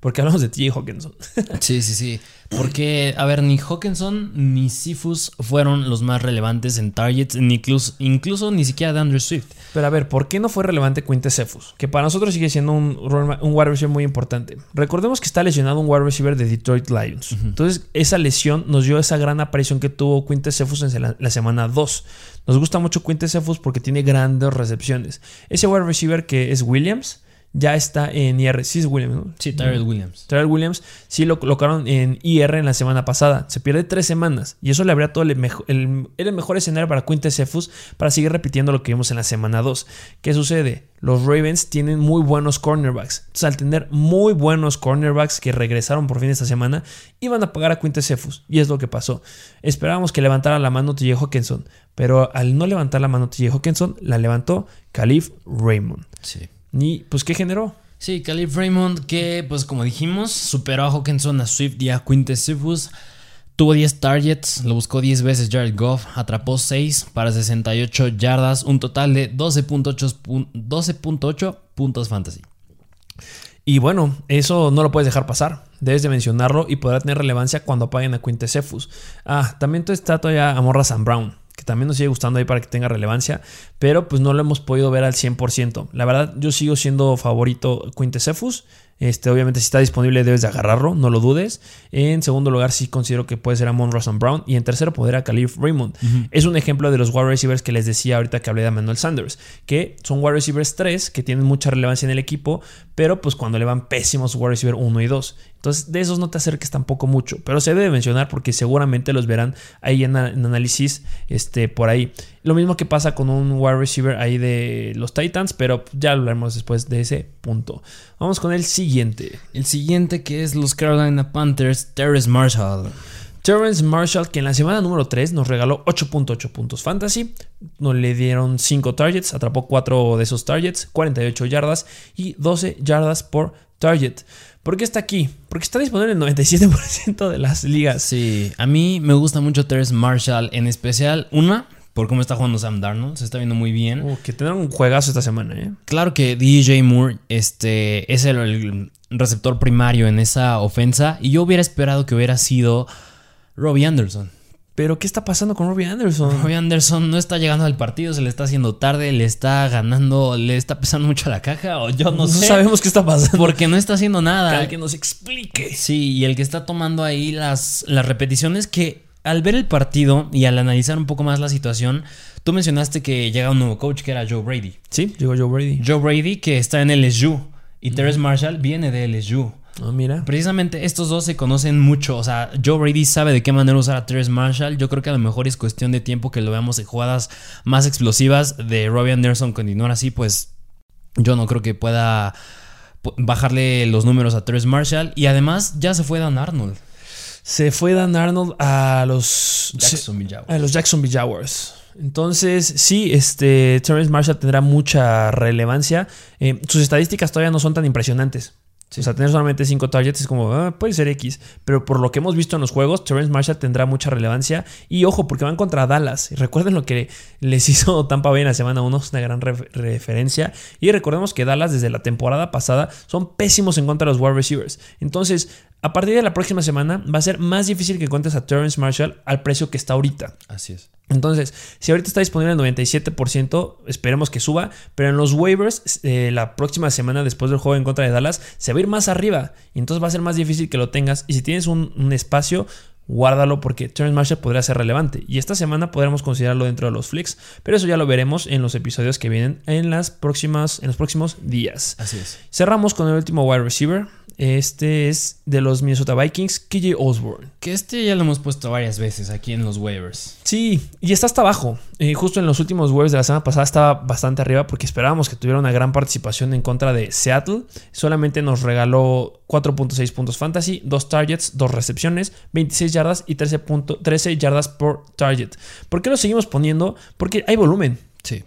Porque hablamos de TJ Hawkinson. <laughs>
sí, sí, sí. Porque, a ver, ni Hawkinson ni Sifus fueron los más relevantes en targets, ni incluso, incluso ni siquiera de Andrew Swift.
Pero a ver, ¿por qué no fue relevante Quinte Cephus? Que para nosotros sigue siendo un, un wide receiver muy importante. Recordemos que está lesionado un wide receiver de Detroit Lions. Entonces, esa lesión nos dio esa gran aparición que tuvo Quinte Cephus en la, la semana 2. Nos gusta mucho Quinte Cephus porque tiene grandes recepciones. Ese wide receiver que es Williams ya está en IR. Sí, es Williams, ¿no?
Sí, Tyrell Williams.
Tyrell Williams sí lo colocaron en IR en la semana pasada. Se pierde tres semanas y eso le habría todo el, mejor, el, el mejor escenario para Quinte Cephus para seguir repitiendo lo que vimos en la semana 2. ¿Qué sucede? Los Ravens tienen muy buenos cornerbacks. Entonces, al tener muy buenos cornerbacks que regresaron por fin esta semana, iban a pagar a Quinte Cephus. Y es lo que pasó. Esperábamos que levantara la mano TJ Hawkinson. Pero al no levantar la mano TJ Hawkinson, la levantó Calif Raymond.
Sí.
Y pues, ¿qué generó?
Sí, Calif Raymond, que pues como dijimos, superó a Hawkinson, a Swift y a Quinte Cephus. Tuvo 10 targets, lo buscó 10 veces Jared Goff, atrapó 6 para 68 yardas, un total de 12.8 puntos fantasy.
Y bueno, eso no lo puedes dejar pasar. Debes de mencionarlo y podrá tener relevancia cuando apaguen a Quinte Cephus. Ah, también está todavía Amorra Sam Brown que también nos sigue gustando ahí para que tenga relevancia, pero pues no lo hemos podido ver al 100%. La verdad, yo sigo siendo favorito Quintesefus. Este, obviamente, si está disponible, debes de agarrarlo, no lo dudes. En segundo lugar, sí considero que puede ser a Mon Brown. Y en tercero, poder a Khalif Raymond. Es un ejemplo de los wide receivers que les decía ahorita que hablé de Manuel Sanders, que son wide receivers 3 que tienen mucha relevancia en el equipo, pero pues cuando le van pésimos wide receiver 1 y 2. Entonces, de esos no te acerques tampoco mucho, pero se debe mencionar porque seguramente los verán ahí en, análisis este, por ahí. Lo mismo que pasa con un wide receiver ahí de los Titans, pero ya hablaremos después de ese punto. Vamos con el siguiente.
El siguiente que es los Carolina Panthers, Terrence Marshall.
Terrence Marshall, que en la semana número 3 nos regaló 8.8 puntos fantasy, nos le dieron 5 targets, atrapó 4 de esos targets, 48 yardas y 12 yardas por target. ¿Por qué está aquí? Porque está disponible en el 97% de las ligas.
Sí, a mí me gusta mucho Terrence Marshall, en especial una, por cómo está jugando Sam Darnold, se está viendo muy bien.
Uh, que tendrán un juegazo esta semana, ¿eh?
Claro que DJ Moore este, es el, receptor primario en esa ofensa y yo hubiera esperado que hubiera sido Robbie Anderson.
Pero, ¿qué está pasando con Robbie Anderson?
Robbie Anderson no está llegando al partido, se le está haciendo tarde, le está ganando, le está pesando mucho la caja, o yo no, sé.
No sabemos qué está pasando.
Porque no está haciendo nada.
Que nos explique.
Sí, y el que está tomando ahí las, las repeticiones que al ver el partido y al analizar un poco más la situación, tú mencionaste que llega un nuevo coach que era Joe Brady.
Sí, llegó Joe Brady.
Joe Brady que está en el SU. y Terrence Marshall viene de LSU.
Oh, mira.
Precisamente estos dos se conocen mucho. O sea, Joe Brady sabe de qué manera usar a Terrence Marshall. Yo creo que a lo mejor es cuestión de tiempo que lo veamos en jugadas más explosivas. De Robbie Anderson continuar así, pues yo no creo que pueda bajarle los números a Terrence Marshall. Y además ya se fue Dan Arnold.
Se fue Dan Arnold a los
Jacksonville Jaguars.
A los Jacksonville Jaguars. Entonces, sí, este Terrence Marshall tendrá mucha relevancia. Eh, sus estadísticas todavía no son tan impresionantes. O sea, tener solamente 5 targets es como, ah, puede ser X. Pero por lo que hemos visto en los juegos, Terrence Marshall tendrá mucha relevancia. Y ojo, porque van contra Dallas. Recuerden lo que les <laughs> hizo Tampa Bay en la semana 1, es una gran referencia. Y recordemos que Dallas desde la temporada pasada son pésimos en contra de los wide receivers. Entonces, a partir de la próxima semana va a ser más difícil que encuentres a Terrence Marshall al precio que está ahorita.
Así es.
Entonces, si ahorita está disponible el 97%, esperemos que suba, pero en los waivers, eh, la próxima semana después del juego en contra de Dallas, se va a ir más arriba. Y entonces va a ser más difícil que lo tengas. Y si tienes un, espacio, guárdalo porque Terrence Marshall podría ser relevante. Y esta semana podremos considerarlo dentro de los flicks, pero eso ya lo veremos en los episodios que vienen en, las próximas, en los próximos días.
Así es.
Cerramos con el último wide receiver. Este es de los Minnesota Vikings, KJ Osborne.
Que este ya lo hemos puesto varias veces aquí en los waivers.
Sí, y está hasta abajo. Eh, justo en los últimos waivers de la semana pasada estaba bastante arriba porque esperábamos que tuviera una gran participación en contra de Seattle. Solamente nos regaló 4.6 puntos fantasy, 2 targets, 2 recepciones, 26 yardas y 13, 13 yardas por target. ¿Por qué lo seguimos poniendo? Porque hay volumen.
Sí.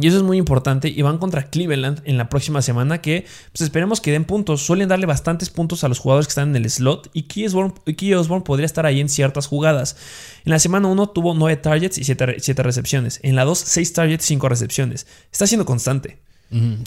Y eso es muy importante. Y van contra Cleveland en la próxima semana. Que pues esperemos que den puntos. Suelen darle bastantes puntos a los jugadores que están en el slot. Y Key Osborne, podría estar ahí en ciertas jugadas. En la semana 1 tuvo 9 targets y 7, recepciones. En la 2, 6 targets, 5 recepciones. Está siendo constante.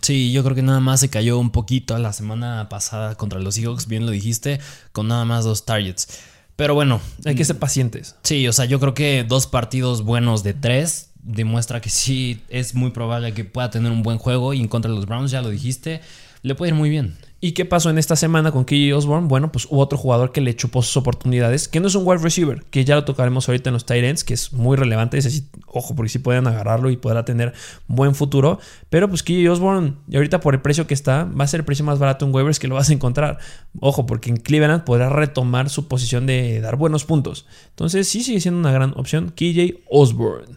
Sí, yo creo que nada más se cayó un poquito la semana pasada contra los Seahawks, bien lo dijiste, con nada más dos targets. Pero bueno,
hay que ser pacientes.
Sí, o sea, yo creo que dos partidos buenos de tres demuestra que sí es muy probable que pueda tener un buen juego y en contra de los Browns, ya lo dijiste, le puede ir muy bien.
¿Y qué pasó en esta semana con KJ Osborne? Bueno, pues hubo otro jugador que le chupó sus oportunidades, que no es un wide receiver, que ya lo tocaremos ahorita en los tight ends, que es muy relevante. Ojo, porque sí pueden agarrarlo y podrá tener buen futuro. Pero pues KJ Osborne, y ahorita por el precio que está, va a ser el precio más barato en waivers que lo vas a encontrar. Ojo, porque en Cleveland podrá retomar su posición de dar buenos puntos. Entonces sí sigue siendo una gran opción KJ Osborne.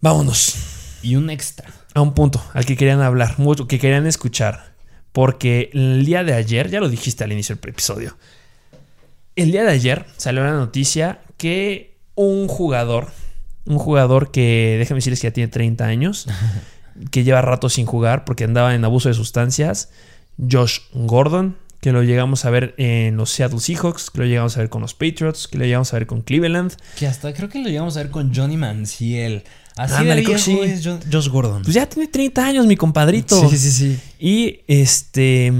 Vámonos.
Y un extra.
A un punto al que querían hablar, mucho, que querían escuchar. Porque el día de ayer, ya lo dijiste al inicio del episodio, el día de ayer salió la noticia que un jugador, un jugador que, déjame decirles que ya tiene 30 años, <laughs> que lleva rato sin jugar porque andaba en abuso de sustancias, Josh Gordon, que lo llegamos a ver en los Seattle Seahawks, que lo llegamos a ver con los Patriots, que lo llegamos a ver con Cleveland.
Que hasta creo que lo llegamos a ver con Johnny Manziel. Así de viejo es Josh Gordon.
Pues ya tiene 30 años, mi compadrito.
Sí, sí, sí.
Y este.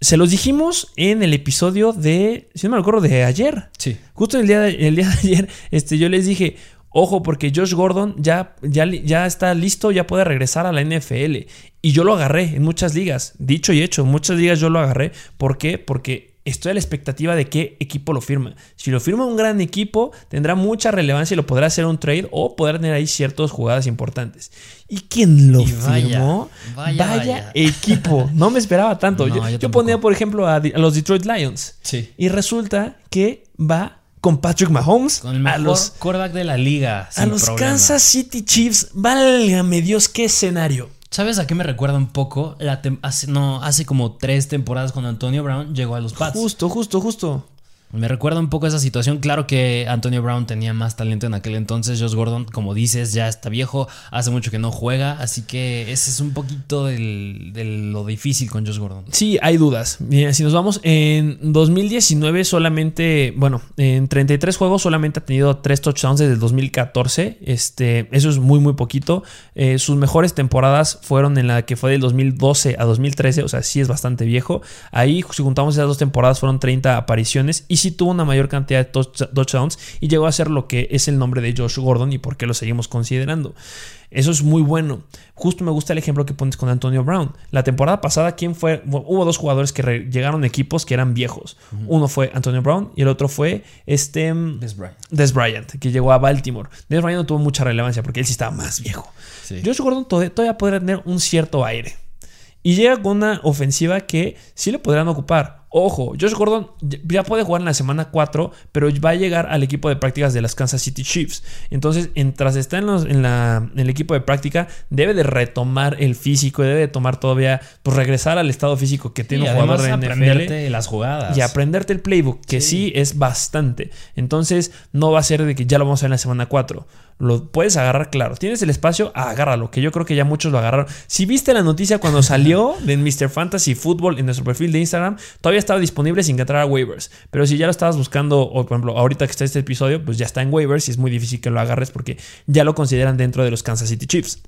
Se los dijimos en el episodio de. Si no me acuerdo, de ayer.
Sí.
Justo el día de, el día de ayer, este, yo les dije. Ojo, porque Josh Gordon ya, ya, ya está listo, ya puede regresar a la NFL. Y yo lo agarré en muchas ligas. Dicho y hecho, en muchas ligas yo lo agarré. ¿Por qué? Porque estoy a la expectativa de qué equipo lo firma. Si lo firma un gran equipo, tendrá mucha relevancia y lo podrá hacer un trade o podrá tener ahí ciertas jugadas importantes. ¿Y quién lo firmó? Vaya, equipo. No me esperaba tanto. <laughs> yo, ponía, por ejemplo, a, los Detroit Lions.
Sí.
Y resulta que va con Patrick Mahomes.
Con el mejor a los quarterback de la liga.
a los Kansas City Chiefs. Válgame Dios, qué escenario.
¿Sabes a qué me recuerda un poco? La hace, no, hace como tres temporadas cuando Antonio Brown llegó a los Pats.
Justo, justo, justo.
Me recuerda un poco esa situación. Claro que Antonio Brown tenía más talento en aquel entonces. Josh Gordon, como dices, ya está viejo. Hace mucho que no juega. Así que ese es un poquito de lo difícil con Josh Gordon.
Sí, hay dudas. Mira, si nos vamos, en 2019 solamente, bueno, en 33 juegos solamente ha tenido 3 touchdowns desde el 2014. Este, eso es muy, muy poquito. Eh, sus mejores temporadas fueron en la que fue del 2012 a 2013. O sea, sí es bastante viejo. Ahí, si juntamos esas dos temporadas, fueron 30 apariciones. Sí tuvo una mayor cantidad de touchdowns y llegó a ser lo que es el nombre de Josh Gordon y por qué lo seguimos considerando. Eso es muy bueno. Justo me gusta el ejemplo que pones con Antonio Brown. La temporada pasada, ¿quién fue? hubo dos jugadores que llegaron equipos que eran viejos. Uno fue Antonio Brown y el otro fue este
mm, Des Bryant.
Des Bryant, que llegó a Baltimore. Des Bryant no tuvo mucha relevancia porque él sí estaba más viejo. Josh Gordon todavía podría tener un cierto aire. Y llega con una ofensiva que sí le podrán ocupar. Ojo, Josh Gordon ya puede jugar en la semana 4, pero va a llegar al equipo de prácticas de las Kansas City Chiefs. Entonces, mientras está en, el equipo de práctica, debe de retomar el físico, debe de tomar todavía, pues regresar al estado físico que tiene un jugador de
aprenderte las jugadas.
Y aprenderte el playbook, que sí. sí es bastante. Entonces, no va a ser de que ya lo vamos a ver en la semana 4 lo puedes agarrar, claro. Tienes el espacio, agárralo, que yo creo que ya muchos lo agarraron. Si viste la noticia cuando salió <laughs> de Mr. Fantasy Football en nuestro perfil de Instagram, todavía estaba disponible sin que entrara a waivers. Pero si ya lo estabas buscando, o por ejemplo, ahorita que está este episodio, pues ya está en waivers y es muy difícil que lo agarres porque ya lo consideran dentro de los Kansas City Chiefs.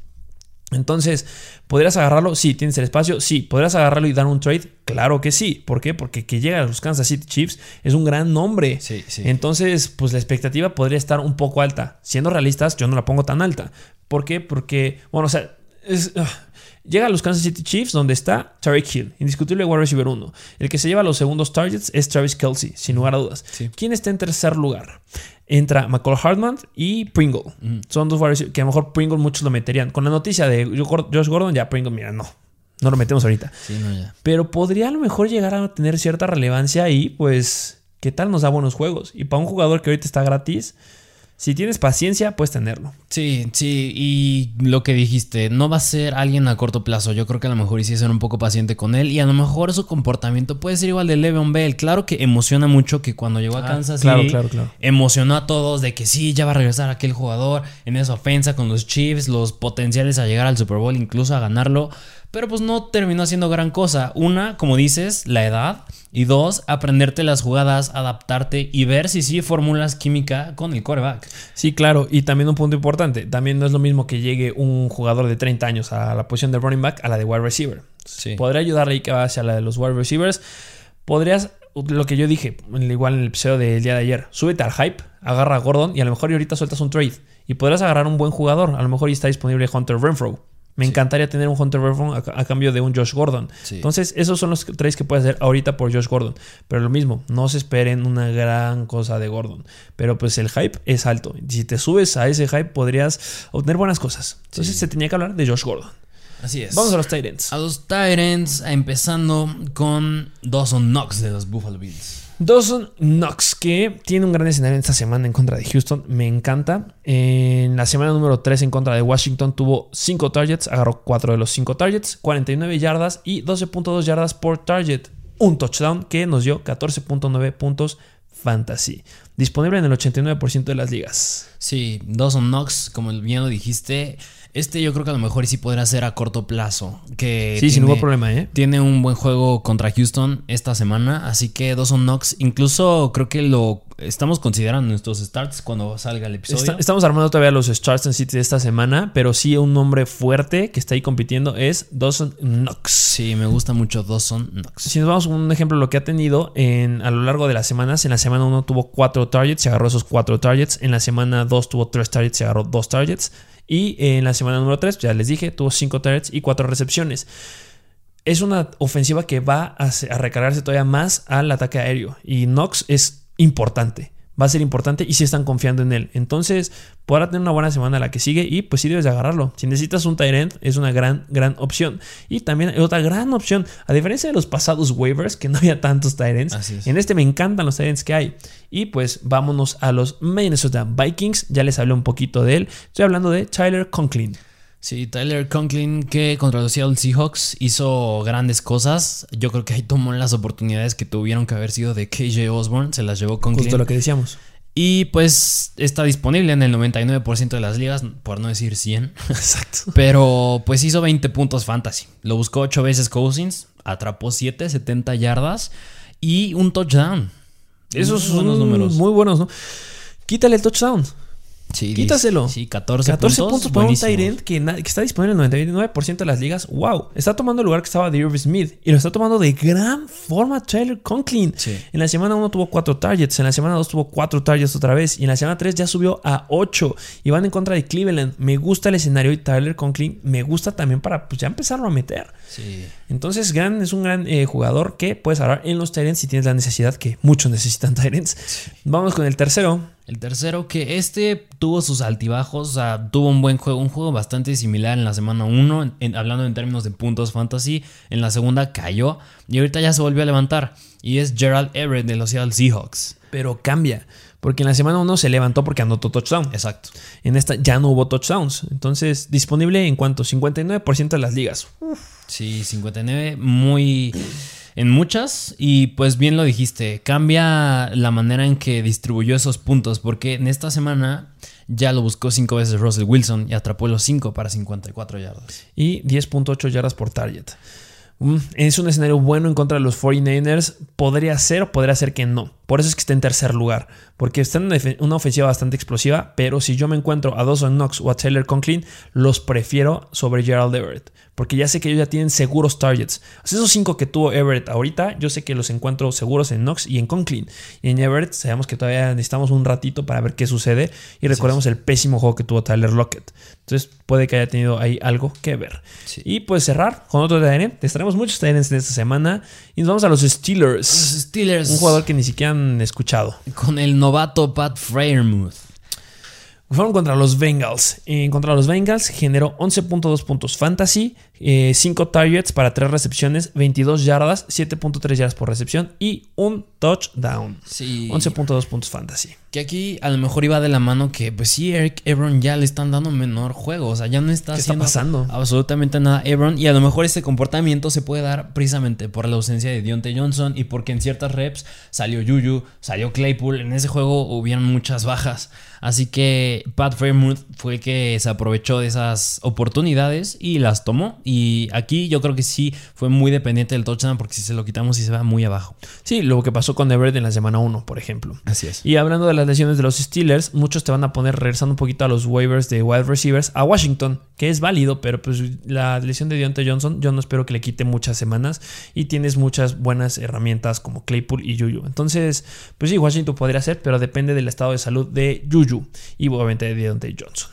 Entonces, ¿podrías agarrarlo? Sí, tienes el espacio. Sí, ¿podrías agarrarlo y dar un trade? Claro que sí. ¿Por qué? Porque que llega a los Kansas City Chiefs es un gran nombre. Sí, sí. Entonces, pues la expectativa podría estar un poco alta. Siendo realistas, yo no la pongo tan alta. ¿Por qué? Porque, bueno, o sea, es, Llega a los Kansas City Chiefs, donde está Tariq Hill, indiscutible wide receiver 1. El que se lleva los segundos targets es Travis Kelsey, sin lugar a dudas. ¿Quién está en tercer lugar? Entra McCall Hartman y Pringle. Son dos wide que a lo mejor Pringle muchos lo meterían. Con la noticia de Josh Gordon, ya Pringle, mira, no. No lo metemos ahorita. Pero podría a lo mejor llegar a tener cierta relevancia y pues, ¿qué tal nos da buenos juegos? Y para un jugador que ahorita está gratis, si tienes paciencia, puedes tenerlo.
Sí, sí, y lo que dijiste, no va a ser alguien a corto plazo. Yo creo que a lo mejor hiciste ser un poco paciente con él y a lo mejor su comportamiento puede ser igual de Le'Veon Bell. Claro que emociona mucho que cuando llegó a ah, Kansas claro, claro, claro. emocionó a todos de que sí, ya va a regresar aquel jugador en esa ofensa con los Chiefs, los potenciales a llegar al Super Bowl, incluso a ganarlo. Pero pues no terminó haciendo gran cosa. Una, como dices, la edad. Y dos, aprenderte las jugadas, adaptarte y ver si sí formulas química con el coreback.
Sí, claro. Y también un punto importante. También no es lo mismo que llegue un jugador de 30 años a la posición de running back a la de wide receiver. Sí. Podría ayudarle ahí que va hacia la de los wide receivers. Podrías, lo que yo dije, igual en el episodio del día de ayer, súbete al hype, agarra a Gordon y a lo mejor ahorita sueltas un trade. Y podrás agarrar un buen jugador. A lo mejor ya está disponible Hunter Renfro. Me encantaría tener un Hunter Renfro a, cambio de un Josh Gordon. Entonces, esos son los trades que puedes hacer ahorita por Josh Gordon. Pero lo mismo, no se esperen una gran cosa de Gordon. Pero pues el hype es alto. Si te subes a ese hype, podrías obtener buenas cosas. Entonces, se tenía que hablar de Josh Gordon.
Así es.
Vamos a los Titans.
A los Titans, empezando con Dawson Knox de los Buffalo Bills.
Dawson Knox, que tiene un gran escenario esta semana en contra de Houston, me encanta. En la semana número 3 en contra de Washington tuvo 5 targets, agarró 4 de los 5 targets, 49 yardas y 12.2 yardas por target. Un touchdown que nos dio 14.9 puntos fantasy. Disponible en el 89% de las ligas.
Sí, Dawson Knox, como bien lo dijiste, este yo creo que a lo mejor sí podrá ser a corto plazo. Que
sí, sin ningún problema, ¿eh?
Tiene un buen juego contra Houston esta semana. Así que Dawson Knox, incluso creo que lo estamos considerando nuestros starts cuando salga el episodio.
estamos armando todavía los starts en City de esta semana. Pero sí, un nombre fuerte que está ahí compitiendo es Dawson Knox.
Sí, me gusta mucho Dawson Knox.
Si nos vamos a un ejemplo de lo que ha tenido en, a lo largo de las semanas. En la semana 1 tuvo 4 targets, se agarró esos 4 targets. En la semana 2 tuvo 3 targets, se agarró 2 targets. Y en la semana número 3, ya les dije, tuvo 5 targets y 4 recepciones. Es una ofensiva que va a, recargarse todavía más al ataque aéreo. Y Knox es importante va a ser importante y si están confiando en él. Entonces, podrá tener una buena semana la que sigue y pues sí debes de agarrarlo. Si necesitas un Tyrant, es una gran, gran opción. Y también hay otra gran opción, a diferencia de los pasados waivers, que no había tantos Tyrants, en este me encantan los Tyrants que hay. Y pues vámonos a los Minnesota Vikings, ya les hablé un poquito de él. Estoy hablando de Tyler Conklin.
Sí, Tyler Conklin que contra los Seattle Seahawks hizo grandes cosas. Yo creo que ahí tomó las oportunidades que tuvieron que haber sido de KJ Osborne. Se las llevó Conklin.
Justo lo que decíamos.
Y pues está disponible en el 99% de las ligas, por no decir 100. <laughs> Exacto. Pero pues hizo 20 puntos fantasy. Lo buscó 8 veces Cousins, atrapó 7, 70 yardas y un touchdown.
Esos son los números. Muy buenos, ¿no? Quítale el touchdown.
Sí,
Quítaselo.
Sí, 14, 14 puntos,
para un Tyrant que, que, está disponible en el 99% de las ligas. ¡Wow! Está tomando el lugar que estaba de Irv Smith y lo está tomando de gran forma Tyler Conklin. En la semana 1 tuvo 4 targets, en la semana 2 tuvo 4 targets otra vez y en la semana 3 ya subió a 8 y van en contra de Cleveland. Me gusta el escenario y Tyler Conklin me gusta también para pues, ya empezarlo a meter. Sí. Entonces, gran, es un gran eh, jugador que puedes hablar en los Tyrants si tienes la necesidad, que muchos necesitan Tyrants. Vamos con el tercero
El tercero, que este tuvo sus altibajos, o sea, tuvo un buen juego, un juego bastante similar en la semana 1, hablando en términos de puntos fantasy. En la segunda cayó y ahorita ya se volvió a levantar. Y es Gerald Everett de los Seattle Seahawks.
Pero cambia, porque en la semana 1 se levantó porque anotó touchdown.
Exacto.
En esta ya no hubo touchdowns. Entonces, disponible en cuanto 59% de las ligas.
Sí, 59, muy en muchas y pues bien lo dijiste, cambia la manera en que distribuyó esos puntos porque en esta semana ya lo buscó cinco veces Russell Wilson y atrapó los 5 para 54 yardas.
Y 10.8 yardas por target. Mm, es un escenario bueno en contra de los 49ers. Podría ser o podría ser que no. Por eso es que está en tercer lugar. Porque está en una ofensiva bastante explosiva. Pero si yo me encuentro a Dawson Knox o a Taylor Conklin, los prefiero sobre Gerald Everett. Porque ya sé que ellos ya tienen seguros targets. esos cinco que tuvo Everett ahorita, yo sé que los encuentro seguros en Knox y en Conklin. Y en Everett sabemos que todavía necesitamos un ratito para ver qué sucede. Y recordemos el pésimo juego que tuvo Tyler Lockett. Entonces puede que haya tenido ahí algo que ver. Y pues cerrar con otro TN. Estaremos muchos TNs en esta semana. Y nos vamos a los Steelers.
Los Steelers.
Un jugador que ni siquiera han escuchado.
Con el novato Pat Freiermuth.
Fueron contra los Bengals. En contra los Bengals generó 11.2 puntos fantasy, 5 eh, targets para 3 recepciones, 22 yardas, 7.3 yardas por recepción y un touchdown.
Sí.
11.2 puntos fantasy.
Que aquí a lo mejor iba de la mano que, pues sí, Eric Ebron ya le están dando menor juego. O sea, ya no está haciendo
pasando?
absolutamente nada Ebron. Y a lo mejor este comportamiento se puede dar precisamente por la ausencia de Dionte Johnson y porque en ciertas reps salió Yuyu, salió Claypool. En ese juego hubieron muchas bajas. Así que Pat Fairmouth fue el que se aprovechó de esas oportunidades y las tomó. Y aquí yo creo que sí fue muy dependiente del touchdown porque si se lo quitamos y se va muy abajo.
Sí, lo que pasó con Everett en la semana 1, por ejemplo.
Así es.
Y hablando de las lesiones de los Steelers, muchos te van a poner regresando un poquito a los waivers de wide receivers a Washington, que es válido, pero pues la lesión de Deontay Johnson yo no espero que le quite muchas semanas y tienes muchas buenas herramientas como Claypool y Juju. Entonces, pues sí, Washington podría ser, pero depende del estado de salud de Juju y obviamente de Deontay Johnson.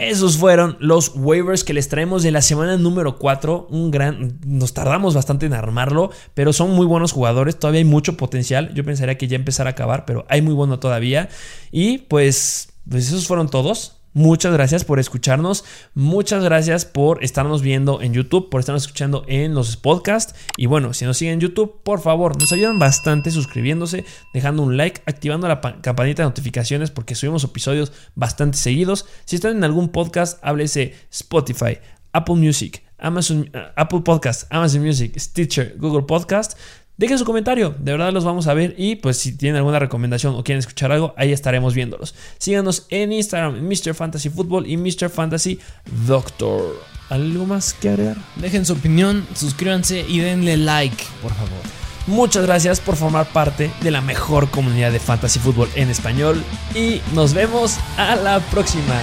Esos fueron los waivers que les traemos de la semana número 4. Un gran. Nos tardamos bastante en armarlo, pero son muy buenos jugadores. Todavía hay mucho potencial. Yo pensaría que ya empezar a acabar, pero hay muy bueno todavía. Y pues, pues esos fueron todos. Muchas gracias por escucharnos. Muchas gracias por estarnos viendo en YouTube, por estarnos escuchando en los podcasts. Y bueno, si nos siguen en YouTube, por favor, nos ayudan bastante suscribiéndose, dejando un like, activando la campanita de notificaciones porque subimos episodios bastante seguidos. Si están en algún podcast, háblese Spotify, Apple Music, Amazon, eh, Apple Podcast, Amazon Music, Stitcher, Google Podcast. Dejen su comentario, de verdad los vamos a ver y pues si tienen alguna recomendación o quieren escuchar algo, ahí estaremos viéndolos. Síganos en Instagram, Mr. Fantasy Football y Mr. Fantasy Doctor. ¿Algo más que agregar?
Dejen su opinión, suscríbanse y denle like, por favor.
Muchas gracias por formar parte de la mejor comunidad de Fantasy Football en español y nos vemos a la próxima.